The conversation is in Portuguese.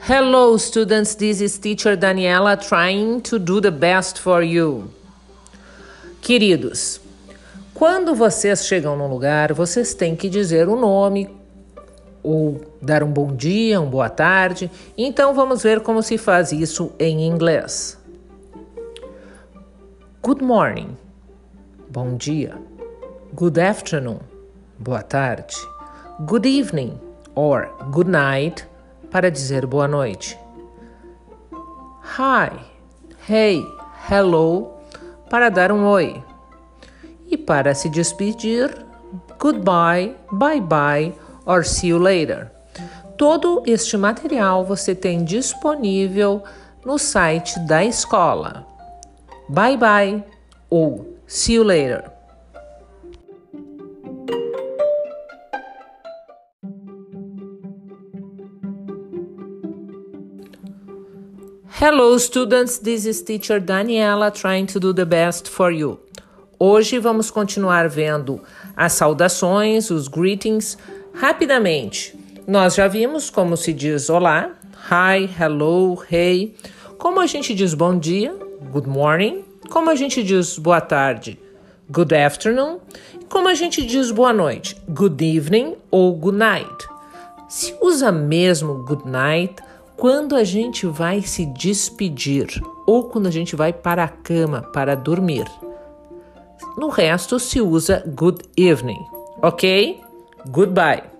Hello, students. This is teacher Daniela trying to do the best for you. Queridos, quando vocês chegam num lugar, vocês têm que dizer o nome ou dar um bom dia, uma boa tarde. Então vamos ver como se faz isso em inglês. Good morning. Bom dia. Good afternoon. Boa tarde. Good evening or good night para dizer boa noite. Hi, hey, hello para dar um oi. E para se despedir, goodbye, bye bye or see you later. Todo este material você tem disponível no site da escola. Bye bye ou see you later. Hello students, this is teacher Daniela trying to do the best for you. Hoje vamos continuar vendo as saudações, os greetings, rapidamente. Nós já vimos como se diz olá, hi, hello, hey, como a gente diz bom dia, good morning, como a gente diz boa tarde, good afternoon, como a gente diz boa noite, good evening ou good night. Se usa mesmo good night quando a gente vai se despedir ou quando a gente vai para a cama para dormir. No resto se usa good evening, ok? Goodbye.